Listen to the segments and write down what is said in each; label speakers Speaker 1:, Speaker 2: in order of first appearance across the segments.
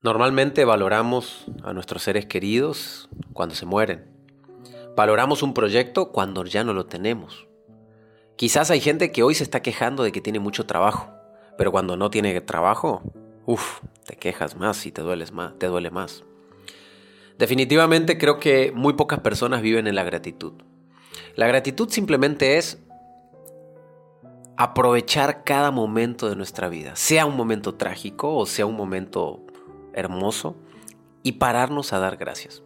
Speaker 1: Normalmente valoramos a nuestros seres queridos cuando se mueren. Valoramos un proyecto cuando ya no lo tenemos. Quizás hay gente que hoy se está quejando de que tiene mucho trabajo, pero cuando no tiene trabajo, uff, te quejas más y te, dueles más, te duele más. Definitivamente creo que muy pocas personas viven en la gratitud. La gratitud simplemente es aprovechar cada momento de nuestra vida, sea un momento trágico o sea un momento hermoso y pararnos a dar gracias.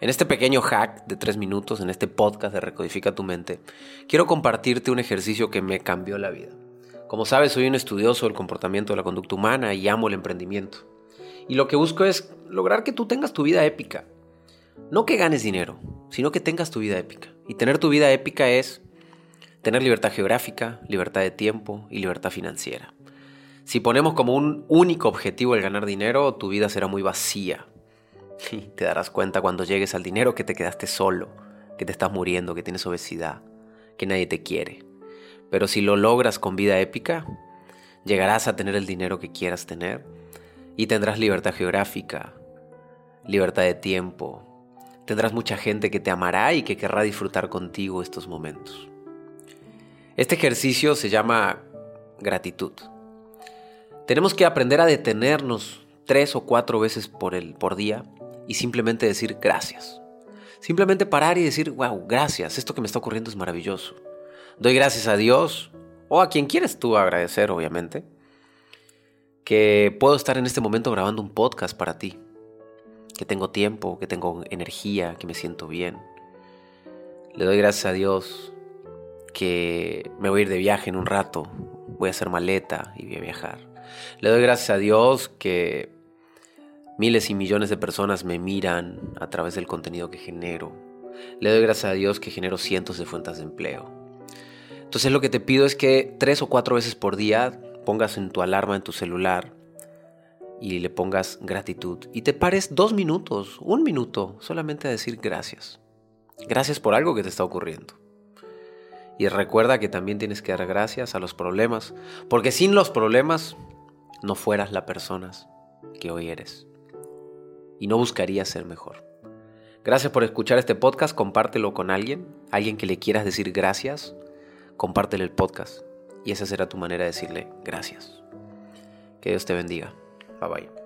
Speaker 1: En este pequeño hack de tres minutos, en este podcast de Recodifica tu mente, quiero compartirte un ejercicio que me cambió la vida. Como sabes, soy un estudioso del comportamiento de la conducta humana y amo el emprendimiento. Y lo que busco es lograr que tú tengas tu vida épica. No que ganes dinero, sino que tengas tu vida épica. Y tener tu vida épica es tener libertad geográfica, libertad de tiempo y libertad financiera. Si ponemos como un único objetivo el ganar dinero, tu vida será muy vacía. Y te darás cuenta cuando llegues al dinero que te quedaste solo, que te estás muriendo, que tienes obesidad, que nadie te quiere. Pero si lo logras con vida épica, llegarás a tener el dinero que quieras tener y tendrás libertad geográfica, libertad de tiempo. Tendrás mucha gente que te amará y que querrá disfrutar contigo estos momentos. Este ejercicio se llama gratitud. Tenemos que aprender a detenernos tres o cuatro veces por, el, por día y simplemente decir gracias. Simplemente parar y decir, wow, gracias, esto que me está ocurriendo es maravilloso. Doy gracias a Dios o a quien quieres tú agradecer, obviamente, que puedo estar en este momento grabando un podcast para ti, que tengo tiempo, que tengo energía, que me siento bien. Le doy gracias a Dios que me voy a ir de viaje en un rato, voy a hacer maleta y voy a viajar. Le doy gracias a Dios que miles y millones de personas me miran a través del contenido que genero. Le doy gracias a Dios que genero cientos de fuentes de empleo. Entonces lo que te pido es que tres o cuatro veces por día pongas en tu alarma en tu celular y le pongas gratitud y te pares dos minutos, un minuto, solamente a decir gracias. Gracias por algo que te está ocurriendo. Y recuerda que también tienes que dar gracias a los problemas, porque sin los problemas no fueras la persona que hoy eres y no buscarías ser mejor. Gracias por escuchar este podcast, compártelo con alguien, alguien que le quieras decir gracias, compártele el podcast y esa será tu manera de decirle gracias. Que Dios te bendiga. Bye bye.